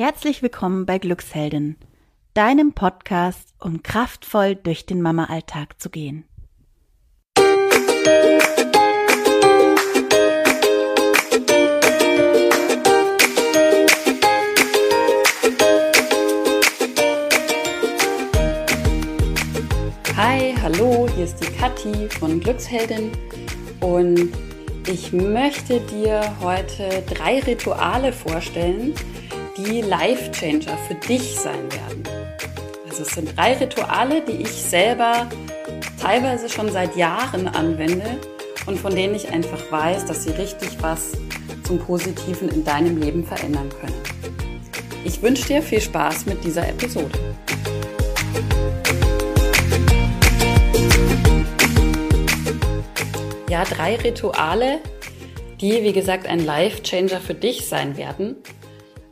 Herzlich willkommen bei Glücksheldin, deinem Podcast, um kraftvoll durch den Mama-Alltag zu gehen. Hi, hallo, hier ist die Kathi von Glücksheldin und ich möchte dir heute drei Rituale vorstellen, die Life Changer für dich sein werden. Also es sind drei Rituale, die ich selber teilweise schon seit Jahren anwende und von denen ich einfach weiß, dass sie richtig was zum Positiven in deinem Leben verändern können. Ich wünsche dir viel Spaß mit dieser Episode. Ja, drei Rituale, die, wie gesagt, ein Life Changer für dich sein werden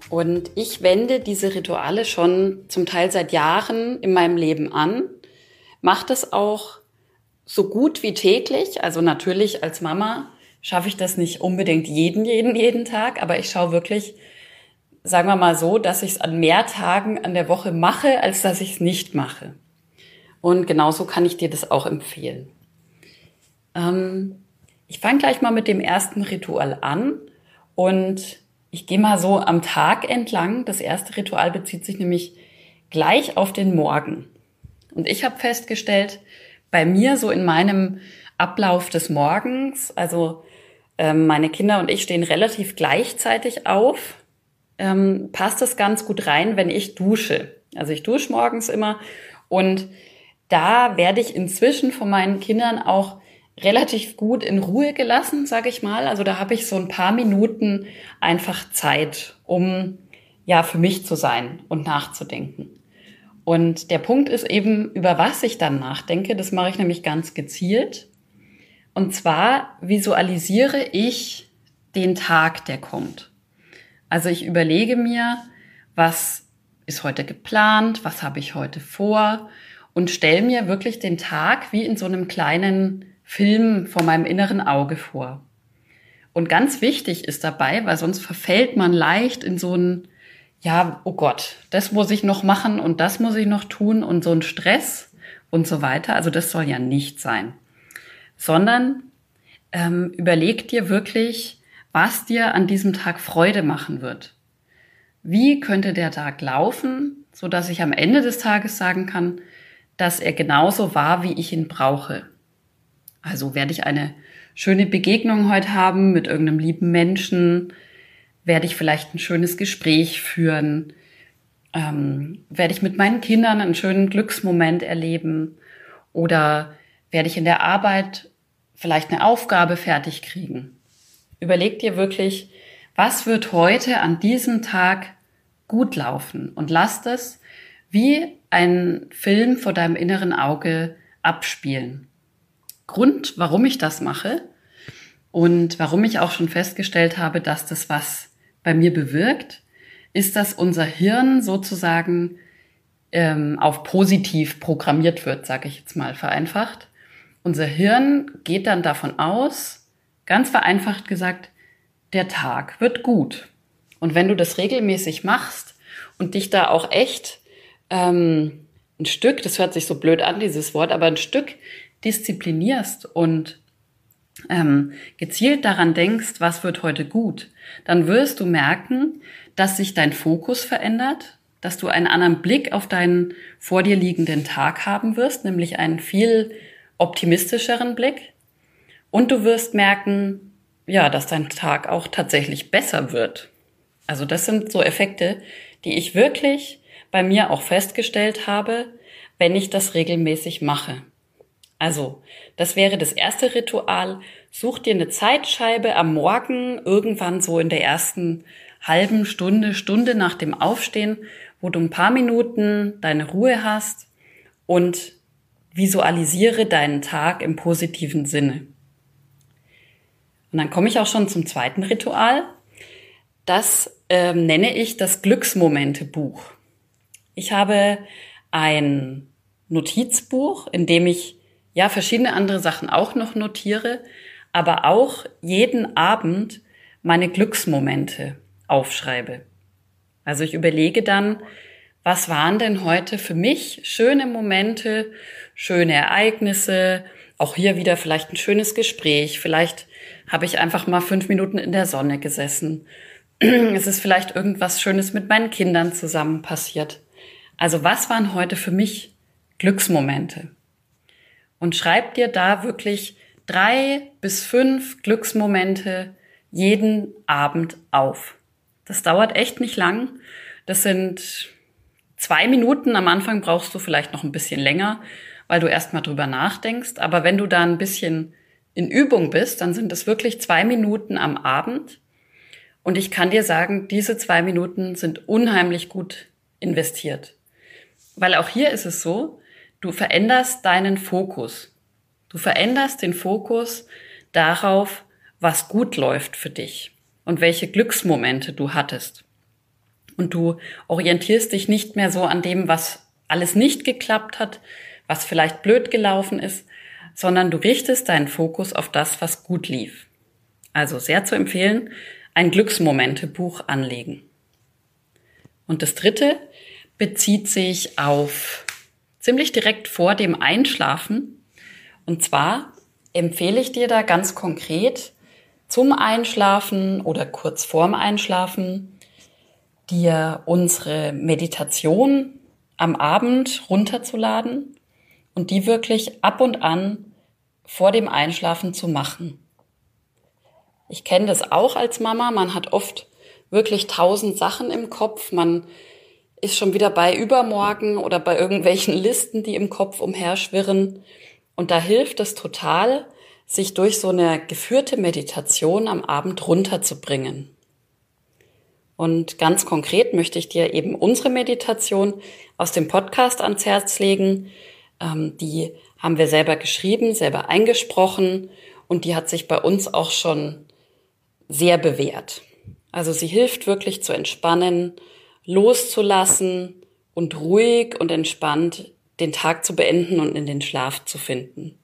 und ich wende diese Rituale schon zum Teil seit Jahren in meinem Leben an, mache das auch so gut wie täglich. Also natürlich als Mama schaffe ich das nicht unbedingt jeden, jeden, jeden Tag, aber ich schaue wirklich, sagen wir mal so, dass ich es an mehr Tagen an der Woche mache, als dass ich es nicht mache. Und genauso kann ich dir das auch empfehlen. Ähm, ich fange gleich mal mit dem ersten Ritual an und ich gehe mal so am Tag entlang. Das erste Ritual bezieht sich nämlich gleich auf den Morgen. Und ich habe festgestellt, bei mir so in meinem Ablauf des Morgens, also ähm, meine Kinder und ich stehen relativ gleichzeitig auf, ähm, passt es ganz gut rein, wenn ich dusche. Also ich dusche morgens immer und da werde ich inzwischen von meinen Kindern auch relativ gut in Ruhe gelassen, sage ich mal. Also da habe ich so ein paar Minuten einfach Zeit, um ja für mich zu sein und nachzudenken. Und der Punkt ist eben, über was ich dann nachdenke. Das mache ich nämlich ganz gezielt. Und zwar visualisiere ich den Tag, der kommt. Also ich überlege mir, was ist heute geplant, was habe ich heute vor und stelle mir wirklich den Tag wie in so einem kleinen Film vor meinem inneren Auge vor. Und ganz wichtig ist dabei, weil sonst verfällt man leicht in so ein, ja, oh Gott, das muss ich noch machen und das muss ich noch tun und so ein Stress und so weiter. Also das soll ja nicht sein. Sondern ähm, überleg dir wirklich, was dir an diesem Tag Freude machen wird. Wie könnte der Tag laufen, so dass ich am Ende des Tages sagen kann, dass er genauso war, wie ich ihn brauche. Also werde ich eine schöne Begegnung heute haben mit irgendeinem lieben Menschen? Werde ich vielleicht ein schönes Gespräch führen? Ähm, werde ich mit meinen Kindern einen schönen Glücksmoment erleben? Oder werde ich in der Arbeit vielleicht eine Aufgabe fertig kriegen? Überleg dir wirklich, was wird heute an diesem Tag gut laufen und lass das wie ein Film vor deinem inneren Auge abspielen. Grund, warum ich das mache und warum ich auch schon festgestellt habe, dass das was bei mir bewirkt, ist, dass unser Hirn sozusagen ähm, auf positiv programmiert wird, sage ich jetzt mal vereinfacht. Unser Hirn geht dann davon aus, ganz vereinfacht gesagt, der Tag wird gut. Und wenn du das regelmäßig machst und dich da auch echt ähm, ein Stück, das hört sich so blöd an, dieses Wort, aber ein Stück disziplinierst und ähm, gezielt daran denkst, was wird heute gut, dann wirst du merken, dass sich dein Fokus verändert, dass du einen anderen Blick auf deinen vor dir liegenden Tag haben wirst, nämlich einen viel optimistischeren Blick. Und du wirst merken, ja, dass dein Tag auch tatsächlich besser wird. Also das sind so Effekte, die ich wirklich bei mir auch festgestellt habe, wenn ich das regelmäßig mache. Also, das wäre das erste Ritual. Such dir eine Zeitscheibe am Morgen, irgendwann so in der ersten halben Stunde, Stunde nach dem Aufstehen, wo du ein paar Minuten deine Ruhe hast und visualisiere deinen Tag im positiven Sinne. Und dann komme ich auch schon zum zweiten Ritual. Das ähm, nenne ich das Glücksmomente-Buch. Ich habe ein Notizbuch, in dem ich ja, verschiedene andere Sachen auch noch notiere, aber auch jeden Abend meine Glücksmomente aufschreibe. Also ich überlege dann, was waren denn heute für mich schöne Momente, schöne Ereignisse, auch hier wieder vielleicht ein schönes Gespräch, vielleicht habe ich einfach mal fünf Minuten in der Sonne gesessen. Es ist vielleicht irgendwas Schönes mit meinen Kindern zusammen passiert. Also was waren heute für mich Glücksmomente? Und schreib dir da wirklich drei bis fünf Glücksmomente jeden Abend auf. Das dauert echt nicht lang. Das sind zwei Minuten. Am Anfang brauchst du vielleicht noch ein bisschen länger, weil du erstmal drüber nachdenkst. Aber wenn du da ein bisschen in Übung bist, dann sind es wirklich zwei Minuten am Abend. Und ich kann dir sagen, diese zwei Minuten sind unheimlich gut investiert. Weil auch hier ist es so, du veränderst deinen Fokus. Du veränderst den Fokus darauf, was gut läuft für dich und welche Glücksmomente du hattest. Und du orientierst dich nicht mehr so an dem, was alles nicht geklappt hat, was vielleicht blöd gelaufen ist, sondern du richtest deinen Fokus auf das, was gut lief. Also sehr zu empfehlen, ein Glücksmomente-Buch anlegen. Und das dritte bezieht sich auf ziemlich direkt vor dem Einschlafen. Und zwar empfehle ich dir da ganz konkret zum Einschlafen oder kurz vorm Einschlafen dir unsere Meditation am Abend runterzuladen und die wirklich ab und an vor dem Einschlafen zu machen. Ich kenne das auch als Mama. Man hat oft wirklich tausend Sachen im Kopf. Man ist schon wieder bei übermorgen oder bei irgendwelchen Listen, die im Kopf umherschwirren. Und da hilft es total, sich durch so eine geführte Meditation am Abend runterzubringen. Und ganz konkret möchte ich dir eben unsere Meditation aus dem Podcast ans Herz legen. Ähm, die haben wir selber geschrieben, selber eingesprochen und die hat sich bei uns auch schon sehr bewährt. Also sie hilft wirklich zu entspannen, loszulassen und ruhig und entspannt den Tag zu beenden und in den Schlaf zu finden.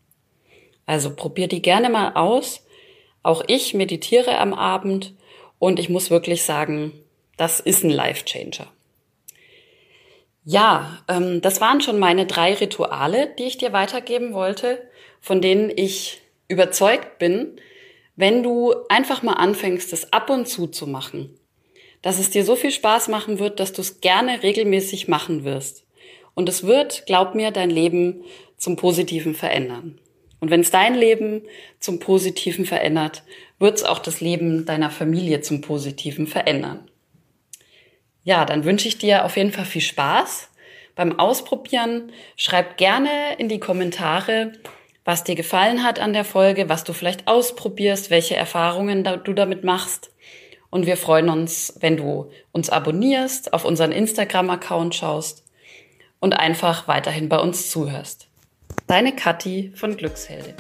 Also probier die gerne mal aus. Auch ich meditiere am Abend und ich muss wirklich sagen, das ist ein Life-Changer. Ja, ähm, das waren schon meine drei Rituale, die ich dir weitergeben wollte, von denen ich überzeugt bin, wenn du einfach mal anfängst, das ab und zu zu machen, dass es dir so viel Spaß machen wird, dass du es gerne regelmäßig machen wirst. Und es wird, glaub mir, dein Leben zum Positiven verändern. Und wenn es dein Leben zum Positiven verändert, wird es auch das Leben deiner Familie zum Positiven verändern. Ja, dann wünsche ich dir auf jeden Fall viel Spaß beim Ausprobieren. Schreib gerne in die Kommentare, was dir gefallen hat an der Folge, was du vielleicht ausprobierst, welche Erfahrungen du damit machst. Und wir freuen uns, wenn du uns abonnierst, auf unseren Instagram-Account schaust und einfach weiterhin bei uns zuhörst. Deine Kathi von Glücksheldin.